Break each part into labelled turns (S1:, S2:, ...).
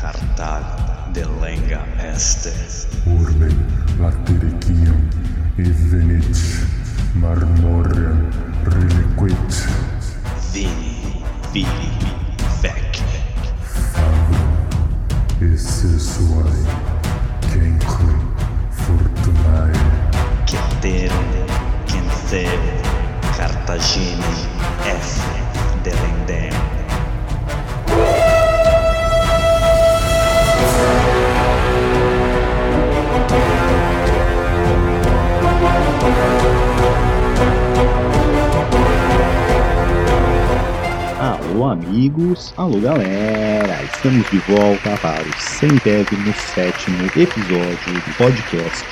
S1: Cartal de lenga este.
S2: Urbe latericium evenit marmorem reliquit
S1: Vini, vili, vec.
S2: esse suae cenque fortunae
S1: Ceterum, Cenceu, Cartagine, F. Delendem.
S3: Alô, amigos! Alô, galera! Estamos de volta para o centésimo sétimo episódio do podcast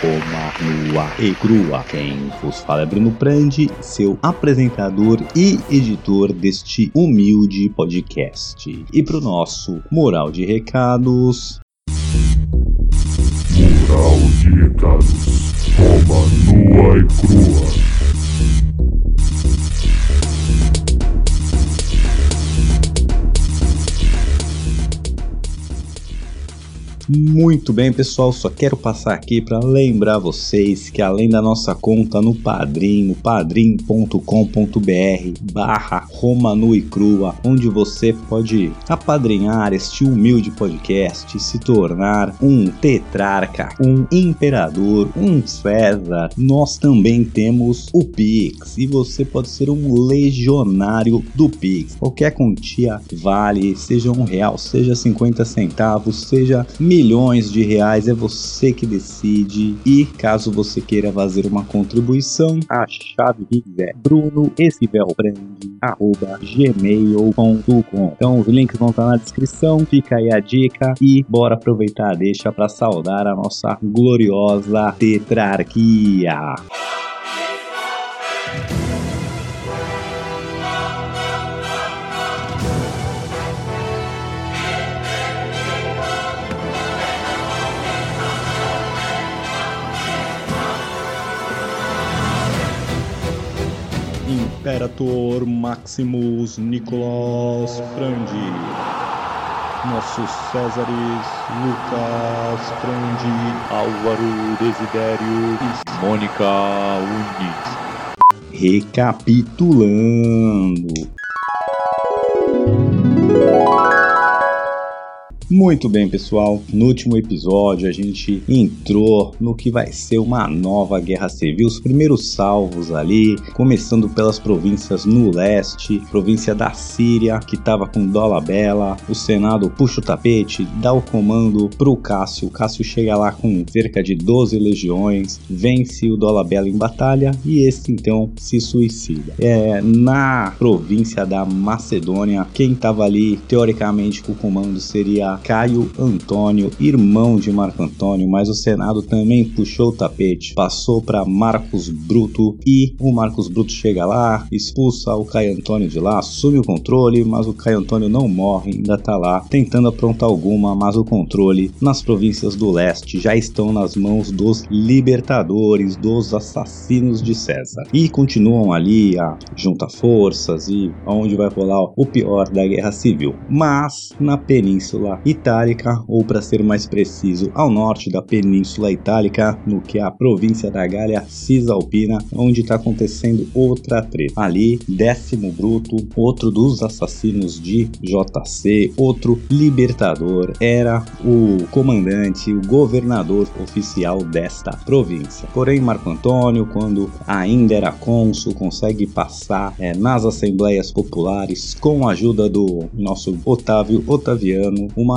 S3: Roma Nua e Crua. Quem vos fala é Bruno Prandi, seu apresentador e editor deste humilde podcast. E para o nosso moral de recados,
S2: Moral de recados Roma nua e crua
S3: Muito bem, pessoal. Só quero passar aqui para lembrar vocês que além da nossa conta no Padrim, padrim.com.br barra Roma Nua e Crua, onde você pode apadrinhar este humilde podcast, se tornar um tetrarca, um imperador, um César. Nós também temos o Pix e você pode ser um legionário do Pix. Qualquer quantia vale, seja um real, seja 50 centavos, seja milhões de reais, é você que decide. E caso você queira fazer uma contribuição, a chave é brunoescivelbrand.gmail.com Então os links vão estar na descrição, fica aí a dica e bora aproveitar a deixa para saudar a nossa gloriosa tetrarquia. Imperator Maximus Nicolas Frandi. Nossos Césares Lucas Frandi, Álvaro Desidério e Mônica Unis. Recapitulando. Muito bem, pessoal. No último episódio, a gente entrou no que vai ser uma nova guerra civil. Os primeiros salvos ali, começando pelas províncias no leste, província da Síria, que estava com Dolabella. O Senado puxa o tapete, dá o comando pro Cássio. O Cássio chega lá com cerca de 12 legiões, vence o Dolabella em batalha e esse então se suicida. É, na província da Macedônia, quem estava ali teoricamente com o comando seria Caio Antônio, irmão de Marco Antônio, mas o Senado também puxou o tapete, passou para Marcos Bruto e o Marcos Bruto chega lá, expulsa o Caio Antônio de lá, assume o controle, mas o Caio Antônio não morre, ainda tá lá tentando aprontar alguma, mas o controle nas províncias do leste já estão nas mãos dos libertadores, dos assassinos de César. E continuam ali a junta forças e onde vai rolar o pior da guerra civil. Mas na península Itálica, ou para ser mais preciso, ao norte da Península Itálica, no que é a província da Gália Cisalpina, onde está acontecendo outra treta. Ali, Décimo Bruto, outro dos assassinos de JC, outro libertador, era o comandante, o governador oficial desta província. Porém, Marco Antônio, quando ainda era cônsul, consegue passar é, nas assembleias populares com a ajuda do nosso Otávio Otaviano uma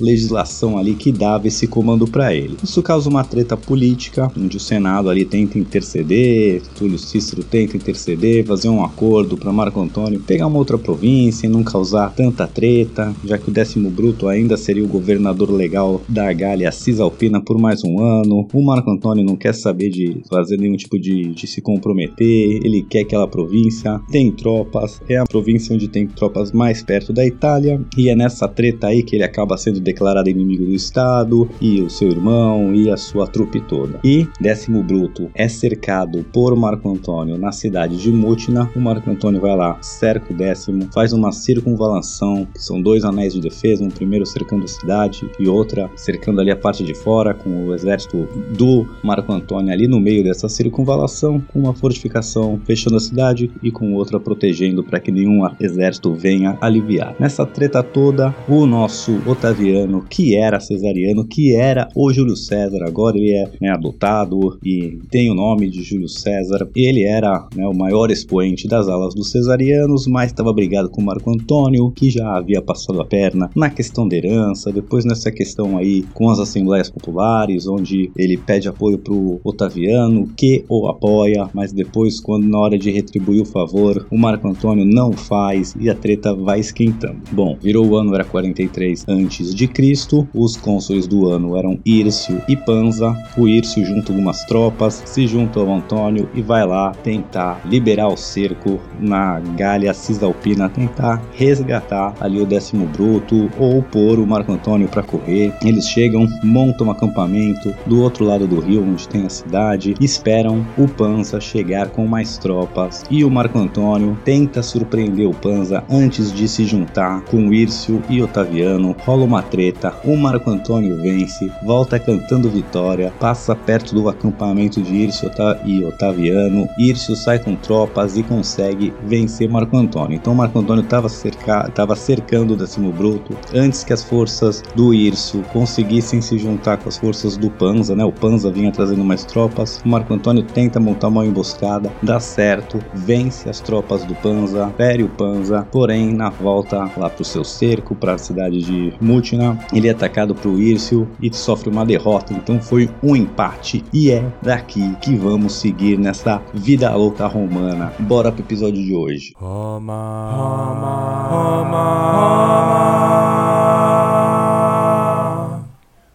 S3: legislação ali que dava esse comando para ele. Isso causa uma treta política, onde o Senado ali tenta interceder, Túlio Cícero tenta interceder, fazer um acordo para Marco Antônio pegar uma outra província e não causar tanta treta, já que o décimo bruto ainda seria o governador legal da Gália Cisalpina por mais um ano. O Marco Antônio não quer saber de fazer nenhum tipo de, de se comprometer, ele quer aquela província, tem tropas, é a província onde tem tropas mais perto da Itália, e é nessa treta aí que ele acaba sendo declarado inimigo do Estado, e o seu irmão, e a sua trupe toda. E Décimo Bruto é cercado por Marco Antônio na cidade de Mutina. O Marco Antônio vai lá, cerca o décimo, faz uma circunvalação, que são dois anéis de defesa, um primeiro cercando a cidade e outra cercando ali a parte de fora, com o exército do Marco Antônio ali no meio dessa circunvalação, com uma fortificação fechando a cidade e com outra protegendo para que nenhum exército venha aliviar. Nessa treta toda, o nosso Otaviano, que era cesariano, que era o Júlio César, agora ele é né, adotado e tem o nome de Júlio César. Ele era né, o maior expoente das alas dos cesarianos, mas estava brigado com Marco Antônio, que já havia passado a perna na questão da herança, depois nessa questão aí com as assembleias populares, onde ele pede apoio para o Otaviano, que o apoia, mas depois, quando na hora de retribuir o favor, o Marco Antônio não faz e a treta vai esquentando. Bom, virou o ano, era 43 antes de Cristo, os cônsules do ano eram Írcio e Panza, o Írcio junto algumas tropas, se junta ao Antônio e vai lá tentar liberar o cerco na Gália Cisalpina, tentar resgatar ali o décimo bruto ou pôr o Marco Antônio para correr. Eles chegam, montam um acampamento do outro lado do rio, onde tem a cidade, esperam o Panza chegar com mais tropas e o Marco Antônio tenta surpreender o Panza antes de se juntar com Írcio e Otaviano. Rola uma treta, o Marco Antônio vence, volta cantando vitória, passa perto do acampamento de Írcio e Otaviano. Írcio sai com tropas e consegue vencer Marco Antônio. Então Marco Antônio estava cerca, cercando o décimo bruto antes que as forças do Írcio conseguissem se juntar com as forças do Panza, né? O Panza vinha trazendo mais tropas. O Marco Antônio tenta montar uma emboscada, dá certo, vence as tropas do Panza, fere o Panza, porém na volta lá pro seu cerco, para a cidade de Mutina, ele é atacado pro Írcio e sofre uma derrota. Então foi um empate e é daqui que vamos seguir nessa vida louca romana. Bora pro episódio de hoje. Roma, Roma,
S4: Roma,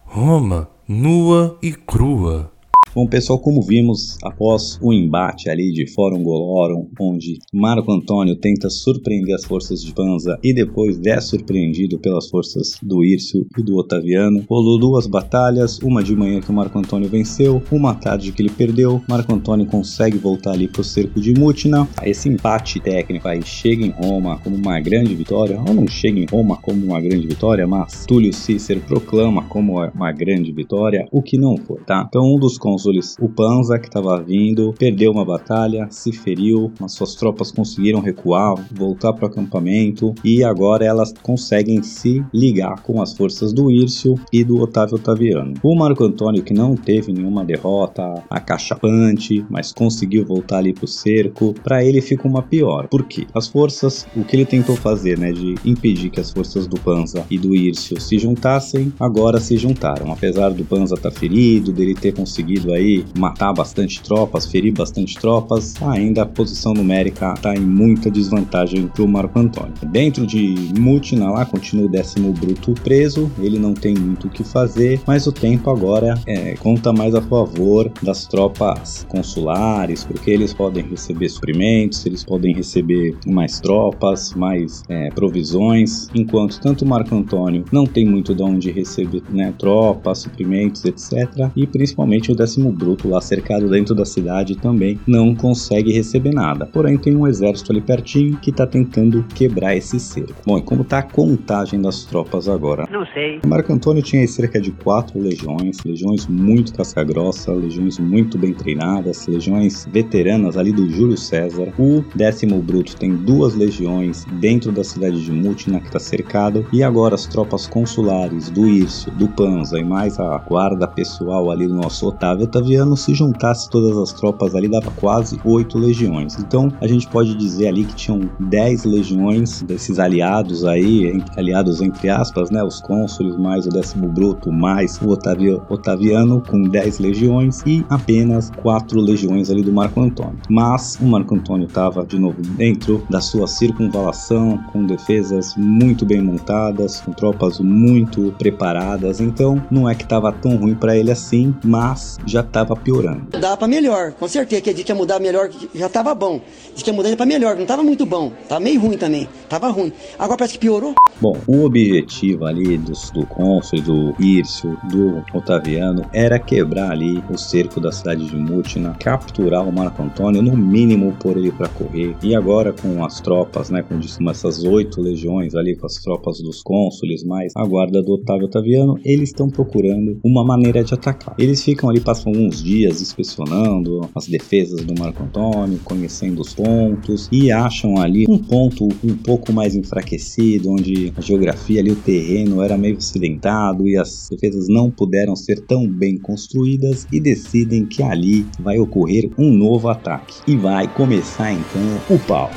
S4: Roma, nua e crua.
S3: Bom, pessoal, como vimos após o embate ali de Fórum Golorum, onde Marco Antônio tenta surpreender as forças de Panza e depois é surpreendido pelas forças do Írcio e do Otaviano, rolou duas batalhas, uma de manhã que o Marco Antônio venceu, uma tarde que ele perdeu. Marco Antônio consegue voltar ali pro cerco de Mutina. Esse empate técnico aí chega em Roma como uma grande vitória, ou não chega em Roma como uma grande vitória, mas Túlio Cícero proclama como uma grande vitória, o que não foi, tá? Então um dos cônsules, o Panza, que estava vindo, perdeu uma batalha, se feriu, mas suas tropas conseguiram recuar, voltar para o acampamento e agora elas conseguem se ligar com as forças do Írcio e do Otávio Otaviano. O Marco Antônio, que não teve nenhuma derrota acachapante, mas conseguiu voltar ali para o cerco, para ele fica uma pior. Por quê? As forças, o que ele tentou fazer, né, de impedir que as forças do Panza e do Írcio se juntassem, agora se juntaram. Apesar do Panza estar tá ferido, dele ter conseguido aí matar bastante tropas, ferir bastante tropas, ainda a posição numérica está em muita desvantagem para o Marco Antônio. Dentro de Mutina lá continua o décimo bruto preso, ele não tem muito o que fazer, mas o tempo agora é, conta mais a favor das tropas consulares, porque eles podem receber suprimentos, eles podem receber mais tropas, mais é, provisões, enquanto tanto Marco Antônio não tem muito de onde receber né, tropas, suprimentos, etc. E principalmente o décimo décimo bruto lá cercado dentro da cidade também não consegue receber nada. Porém, tem um exército ali pertinho que está tentando quebrar esse cerco. Bom, e como está a contagem das tropas agora?
S5: Não sei.
S3: Marco Antônio tinha cerca de quatro legiões, legiões muito casca-grossa, legiões muito bem treinadas, legiões veteranas ali do Júlio César. O décimo bruto tem duas legiões dentro da cidade de Mutina que está cercado e agora as tropas consulares do Írcio, do Panza e mais a guarda pessoal ali do nosso Otávio Otaviano se juntasse todas as tropas ali, dava quase oito legiões. Então a gente pode dizer ali que tinham dez legiões desses aliados aí, aliados entre aspas, né? Os cônsules mais o décimo bruto mais o Otavio, Otaviano com dez legiões e apenas quatro legiões ali do Marco Antônio. Mas o Marco Antônio estava de novo dentro da sua circunvalação, com defesas muito bem montadas, com tropas muito preparadas. Então não é que estava tão ruim para ele assim, mas já está estava piorando.
S5: Dá pra melhor, com certeza. Que a gente ia mudar melhor, já tava bom. Diz que ia mudar pra melhor, não tava muito bom. Tava meio ruim também. Tava ruim. Agora parece que piorou.
S3: Bom, o objetivo ali do, do cônsul, do Írcio, do Otaviano, era quebrar ali o cerco da cidade de Mutina, capturar o Marco Antônio, no mínimo pôr ele para correr. E agora com as tropas, né, com essas oito legiões ali, com as tropas dos cônsules, mais a guarda do Otávio Otaviano, eles estão procurando uma maneira de atacar. Eles ficam ali, passam alguns dias inspecionando as defesas do Marco Antônio, conhecendo os pontos e acham ali um ponto um pouco mais enfraquecido, onde a geografia ali, o terreno era meio acidentado e as defesas não puderam ser tão bem construídas e decidem que ali vai ocorrer um novo ataque. E vai começar então o pau.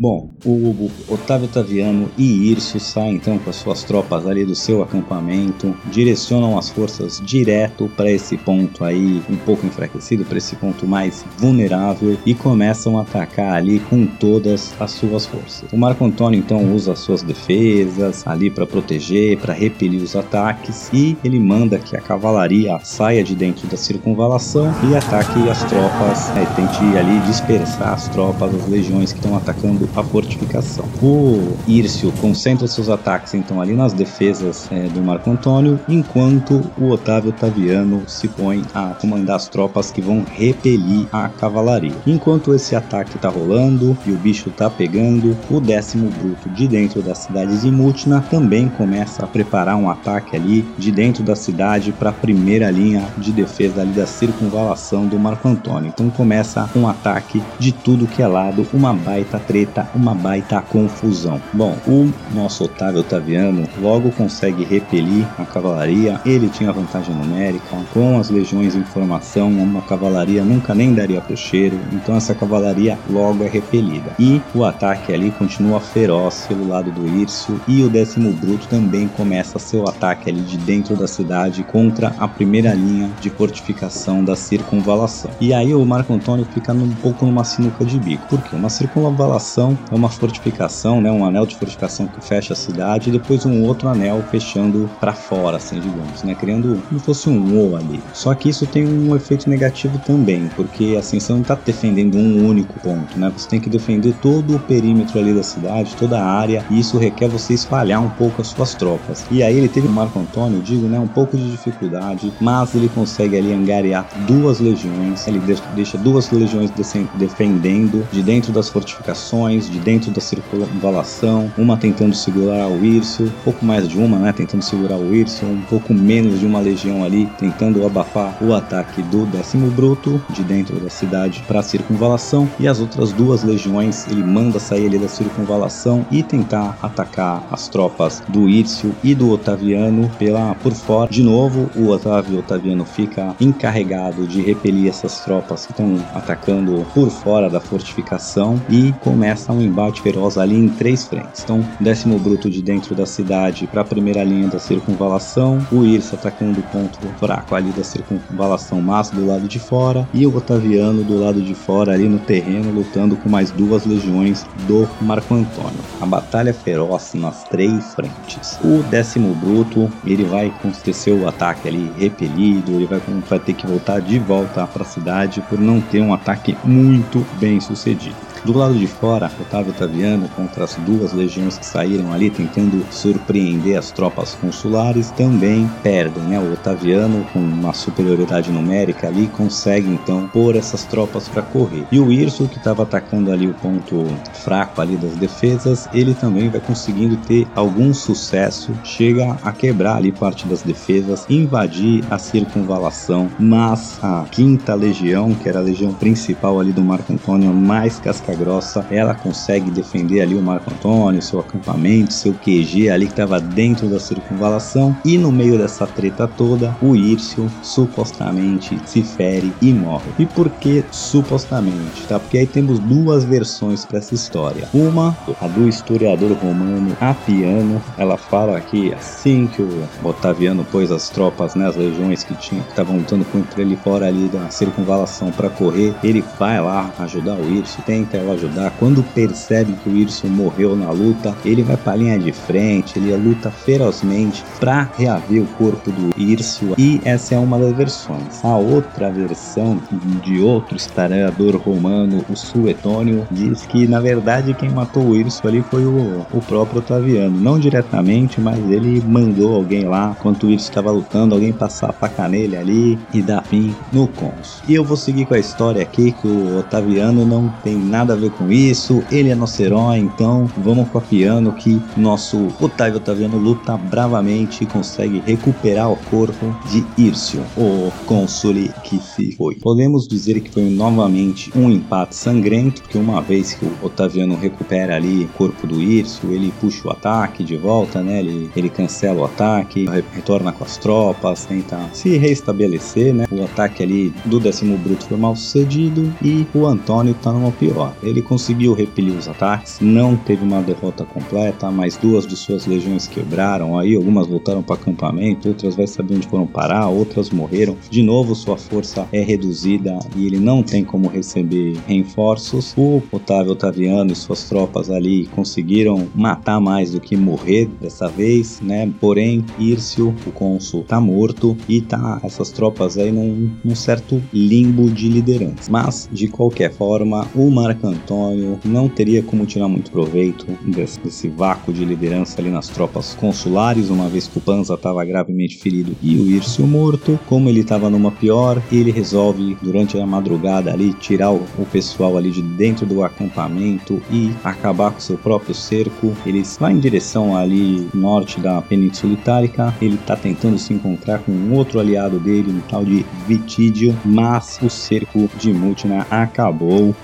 S3: Bom, o Otávio Taviano e Ircio saem então com as suas tropas ali do seu acampamento, direcionam as forças direto para esse ponto aí um pouco enfraquecido, para esse ponto mais vulnerável e começam a atacar ali com todas as suas forças. O Marco Antônio então usa as suas defesas ali para proteger, para repelir os ataques e ele manda que a cavalaria saia de dentro da circunvalação e ataque as tropas, né, tente ali dispersar as tropas, as legiões que estão atacando a fortificação. O Írcio concentra seus ataques então ali nas defesas é, do Marco Antônio, enquanto o Otávio Taviano se põe a comandar as tropas que vão repelir a cavalaria. Enquanto esse ataque está rolando e o bicho está pegando, o décimo bruto de dentro da cidade de Mutina também começa a preparar um ataque ali de dentro da cidade para a primeira linha de defesa ali da circunvalação do Marco Antônio. Então começa um ataque de tudo que é lado, uma baita treta, uma baita confusão. Bom, o nosso Otávio Otaviano logo consegue repelir a cavalaria, ele tinha vantagem numérica, com as legiões em formação, uma cavalaria nunca nem daria pro cheiro, então essa cavalaria logo é repelida. E o ataque ali continua feroz pelo lado do Írcio e o décimo bruto também começa seu ataque ali de dentro da cidade contra a primeira linha de fortificação da circunvalação. E aí o Marco Antônio fica um pouco numa sinuca de bico, porque uma circunvalação é uma fortificação, né, um anel de fortificação que fecha a cidade e depois um outro anel fechando para fora, assim, digamos, né, criando como se fosse um O ali. Só que isso tem um efeito negativo também, porque assim você não está defendendo um único ponto, né? Você tem que defender todo o perímetro ali da cidade, toda a área, e isso requer você espalhar um pouco as suas tropas. E aí ele teve o Marco Antônio, digo, né, um pouco de dificuldade, mas ele consegue ali angariar duas legiões, ele deixa duas legiões defendendo de dentro das fortificações, de dentro da circunvalação, uma tentando segurar o Írcio, um pouco mais de uma, né, tentando segurar o Írcio, um pouco menos de uma legião ali tentando abafar o ataque do décimo bruto de dentro da cidade para a circunvalação e as outras duas legiões ele manda sair ali da circunvalação e tentar atacar as tropas do Írcio e do Otaviano pela por fora. De novo, o Otávio Otaviano fica encarregado de repelir essas tropas que estão atacando por fora da fortificação e começa um embate feroz ali em três frentes. Então, décimo bruto de dentro da cidade para a primeira linha da circunvalação, o Írcio atacando o ponto fraco ali da circunvalação, mas do lado de fora, e o Otaviano do lado de fora ali no terreno lutando com mais duas legiões do Marco Antônio. A batalha é feroz nas três frentes. O décimo bruto ele vai ter seu ataque ali repelido, ele vai, vai ter que voltar de volta para a cidade por não ter um ataque muito bem sucedido. Do lado de fora, Otávio Taviano contra as duas legiões que saíram ali tentando surpreender as tropas consulares também perdem, né? O Otaviano com uma superioridade numérica ali consegue então pôr essas tropas para correr. E o Irso que estava atacando ali o ponto fraco ali das defesas, ele também vai conseguindo ter algum sucesso, chega a quebrar ali parte das defesas, invadir a circunvalação, mas a quinta legião, que era a legião principal ali do Marco Antônio, mais grossa, ela consegue defender ali o Marco Antônio, seu acampamento, seu QG ali que estava dentro da circunvalação e no meio dessa treta toda, o Írcio supostamente se fere e morre. E por que supostamente, tá? Porque aí temos duas versões para essa história. Uma, a do historiador romano Apiano, ela fala que assim que o Otaviano pôs as tropas, né, as legiões que tinha que estavam lutando contra ele fora ali da circunvalação para correr, ele vai lá ajudar o Írcio, tenta ela ajudar. Quando percebe que o Ircio morreu na luta, ele vai pra linha de frente, ele luta ferozmente pra reaver o corpo do Ircio. E essa é uma das versões. A outra versão de outro historiador romano, o Suetônio, diz que na verdade quem matou o Ircio ali foi o, o próprio Otaviano. Não diretamente, mas ele mandou alguém lá, enquanto o Ircio estava lutando, alguém passar a faca nele ali e dar fim no cônsul. E eu vou seguir com a história aqui que o Otaviano não tem nada a ver com isso, ele é nosso herói, então vamos piano que nosso Otávio Otaviano luta bravamente e consegue recuperar o corpo de Ircio, o cônsule que se foi. Podemos dizer que foi novamente um empate sangrento, porque uma vez que o Otaviano recupera ali o corpo do Ircio, ele puxa o ataque de volta, né? Ele, ele cancela o ataque, retorna com as tropas, tenta se restabelecer, né? O ataque ali do décimo bruto foi mal sucedido e o Antônio tá numa pior. Ele conseguiu repelir os ataques, não teve uma derrota completa, mas duas de suas legiões quebraram aí, algumas voltaram para acampamento, outras vai saber onde foram parar, outras morreram. De novo, sua força é reduzida e ele não tem como receber reforços. O Otávio Otaviano e suas tropas ali conseguiram matar mais do que morrer dessa vez, né? Porém, Írcio, o cônsul, tá morto e tá essas tropas aí num, num certo limbo de liderança. Mas, de qualquer forma, o Marco Antônio não teria como tirar muito proveito desse, desse vácuo de liderança ali nas tropas consulares, uma vez que o Panza estava gravemente ferido e o Írcio morto. Como ele estava numa pior, ele resolve, durante a madrugada ali, tirar o, o pessoal ali de dentro do acampamento e acabar com seu próprio cerco. Ele vai em direção ali norte da Península Itálica. Ele está tentando se encontrar com um outro aliado dele, um tal de Vitídio, mas o cerco de Mutina acabou.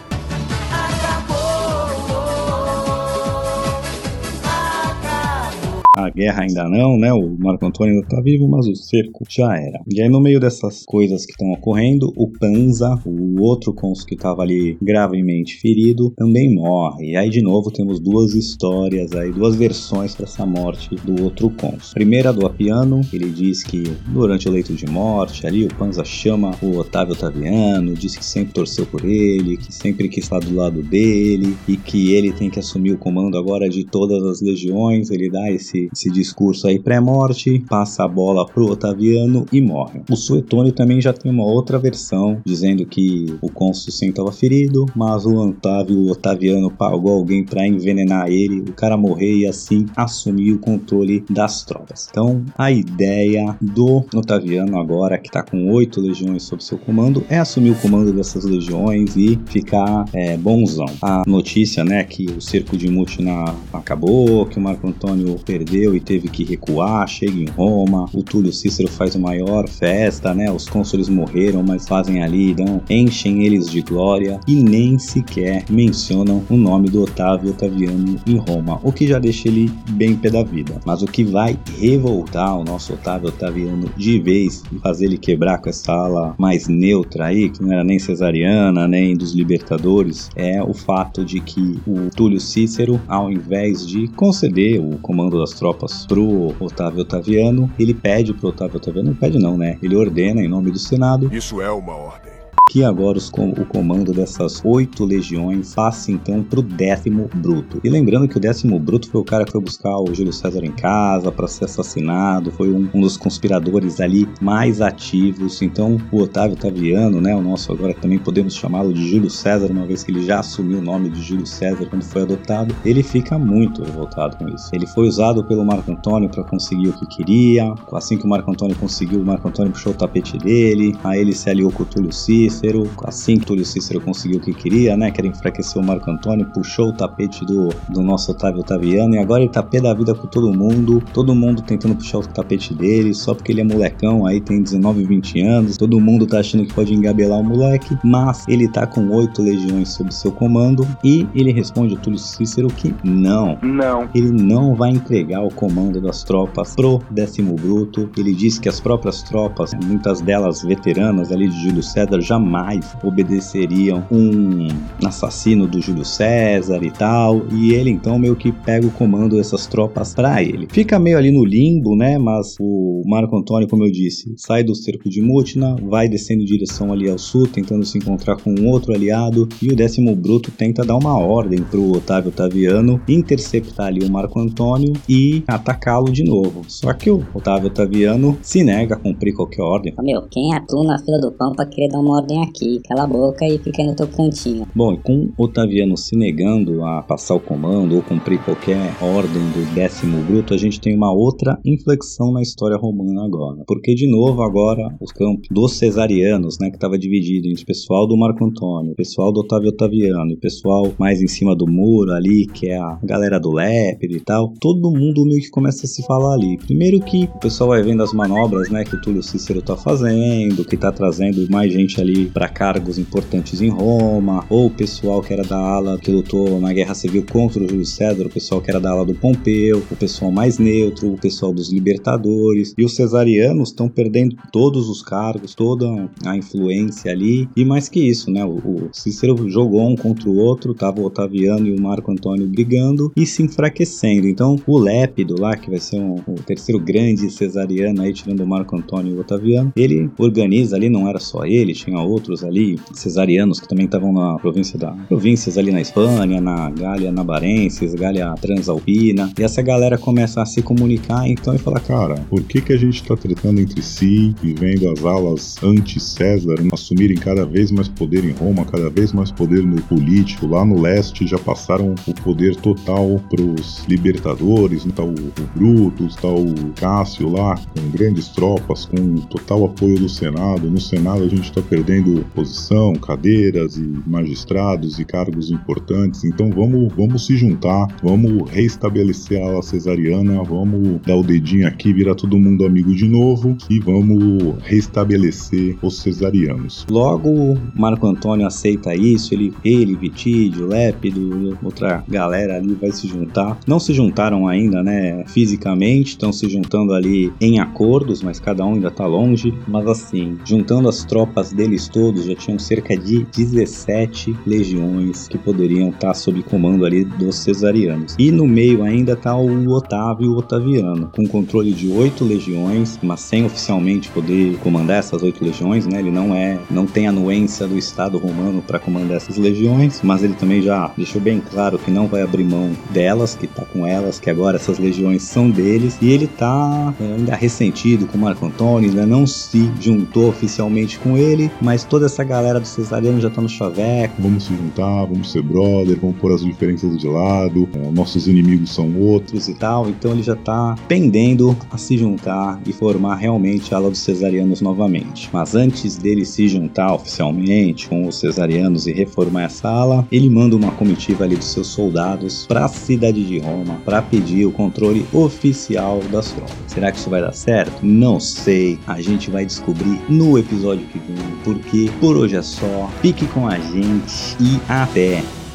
S3: A guerra ainda não, né? O Marco Antônio ainda tá vivo, mas o cerco já era. E aí, no meio dessas coisas que estão ocorrendo, o Panza, o outro cônsul que estava ali gravemente ferido, também morre. E aí, de novo, temos duas histórias aí, duas versões para essa morte do outro cônsul. Primeira do Apiano, ele diz que durante o leito de morte, ali o Panza chama o Otávio Otaviano, diz que sempre torceu por ele, que sempre quis estar do lado dele e que ele tem que assumir o comando agora de todas as legiões. Ele dá esse esse discurso aí pré-morte, passa a bola pro Otaviano e morre. O Suetônio também já tem uma outra versão, dizendo que o cônsul sim estava ferido, mas o Otávio, o Otaviano pagou alguém para envenenar ele, o cara morrer e assim assumir o controle das tropas. Então, a ideia do Otaviano agora, que está com oito legiões sob seu comando, é assumir o comando dessas legiões e ficar é, bonzão. A notícia, né, que o cerco de Mutina acabou, que o Marco Antônio perdeu e teve que recuar, chega em Roma, o Túlio Cícero faz a maior festa, né? Os cônsules morreram, mas fazem ali, dão, enchem eles de glória e nem sequer mencionam o nome do Otávio Otaviano em Roma, o que já deixa ele bem pé da vida. Mas o que vai revoltar o nosso Otávio Otaviano de vez e fazer ele quebrar com essa ala mais neutra aí, que não era nem cesariana, nem dos libertadores, é o fato de que o Túlio Cícero, ao invés de conceder o comando das tropas tropas pro Otávio Otaviano, ele pede pro Otávio Otaviano, não pede não, né? Ele ordena em nome do Senado.
S6: Isso é uma ordem
S3: que agora os, o comando dessas oito legiões passa então para o décimo Bruto. E lembrando que o décimo Bruto foi o cara que foi buscar o Júlio César em casa para ser assassinado, foi um, um, dos conspiradores ali mais ativos. Então o Otávio Otaviano, né, o nosso agora também podemos chamá-lo de Júlio César, uma vez que ele já assumiu o nome de Júlio César quando foi adotado, ele fica muito revoltado com isso. Ele foi usado pelo Marco Antônio para conseguir o que queria. Assim que o Marco Antônio conseguiu, o Marco Antônio puxou o tapete dele, aí ele se aliou com o Túlio Cícero Cícero, assim que Túlio Cícero conseguiu o que queria, né? Que era enfraquecer o Marco Antônio, puxou o tapete do, do nosso Otávio Otaviano e agora ele tá pé da vida com todo mundo, todo mundo tentando puxar o tapete dele, só porque ele é molecão, aí tem 19, 20 anos, todo mundo tá achando que pode engabelar o moleque, mas ele tá com oito legiões sob seu comando e ele responde a Túlio Cícero que não.
S6: Não.
S3: Ele não vai entregar o comando das tropas pro décimo bruto. Ele diz que as próprias tropas, muitas delas veteranas ali de Júlio César, jamais jamais obedeceriam um assassino do Júlio César e tal, e ele então meio que pega o comando dessas tropas para ele. Fica meio ali no limbo, né? Mas o Marco Antônio, como eu disse, sai do cerco de Mutina, vai descendo em direção ali ao sul, tentando se encontrar com um outro aliado, e o décimo bruto tenta dar uma ordem pro Otávio Otaviano interceptar ali o Marco Antônio e atacá-lo de novo. Só que o Otávio Otaviano se nega a cumprir qualquer ordem.
S6: Meu, quem é tu na fila do pão pra querer dar uma ordem aqui? Cala a boca e fica no teu cantinho.
S3: Bom, e com Otaviano se negando a passar o comando ou cumprir qualquer ordem do décimo bruto, a gente tem uma outra inflexão na história romana agora. Porque, de novo, agora os campos dos cesarianos, né, que estava dividido entre o pessoal do Marco Antônio, o pessoal do Otávio Otaviano e o pessoal mais em cima do muro ali, que é a galera do Lépido e tal, todo mundo meio que começa a se falar ali. Primeiro que o pessoal vai vendo as manobras, né, que o Túlio Cícero tá fazendo, que tá trazendo mais gente ali para cargos importantes em Roma, ou o pessoal que era da ala que lutou na Guerra Civil contra o Júlio César, o pessoal que era da ala do Pompeu, o pessoal mais neutro, o pessoal dos libertadores, e os cesarianos estão perdendo todos os cargos, toda a influência ali, e mais que isso, né, o, Cícero jogou um contra o outro, tava o Otaviano e o Marco Antônio brigando e se enfraquecendo. Então, o Lépido lá, que vai ser um, o terceiro grande cesariano aí, tirando o Marco Antônio e o Otaviano, ele organiza ali, não era só ele, tinha outros ali, cesarianos que também estavam na província da províncias ali na Espanha, na Gália Nabarenses, Gália Transalpina, e essa galera começa a se comunicar então e fala,
S2: Cara, por que, que a gente tá tretando entre si e vendo as alas anti-César assumirem cada vez mais poder em Roma, cada vez mais poder no político? Lá no leste já passaram o poder total pros libertadores, tá o, o Brutus, tá o Cássio lá, com grandes tropas, com total apoio do Senado. No Senado a gente tá perdendo posição, cadeiras e magistrados e cargos importantes. Então vamos, vamos se juntar, vamos reestabelecer a ala cesariana, vamos dar o dedinho aqui, virar todo mundo amigo de novo e vamos restabelecer os cesarianos.
S3: Logo, Marco Antônio aceita isso, ele, ele Vitídio, Lépido, outra galera ali vai se juntar. Não se juntaram ainda, né, fisicamente, estão se juntando ali em acordos, mas cada um ainda tá longe. Mas assim, juntando as tropas deles todos, já tinham cerca de 17 legiões que poderiam estar sob comando ali dos cesarianos. E no meio ainda tá o Otávio Otaviano, com controle de oito legiões, mas sem oficialmente poder comandar essas oito legiões, né? Ele não é, não tem anuência do Estado romano para comandar essas legiões, mas ele também já deixou bem claro que não vai abrir mão delas, que tá com elas, que agora essas legiões são deles, e ele tá é, ainda ressentido com Marco Antônio, ainda não se juntou oficialmente com ele, mas toda essa galera do cesariano já tá no chaveco.
S2: Vamos se juntar, vamos ser brother, vamos pôr as diferenças de lado, é, nossos inimigos são outros
S3: e tal, então ele já tá pendendo a se juntar e formar realmente a ala dos cesarianos novamente. Mas antes dele se juntar oficialmente com os cesarianos e reformar essa ala, ele manda uma comitiva ali dos seus soldados para a cidade de Roma para pedir o controle oficial das tropas. Será que isso vai dar certo? Não sei. A gente vai descobrir no episódio que vem, porque por hoje é só. Fique com a gente e até!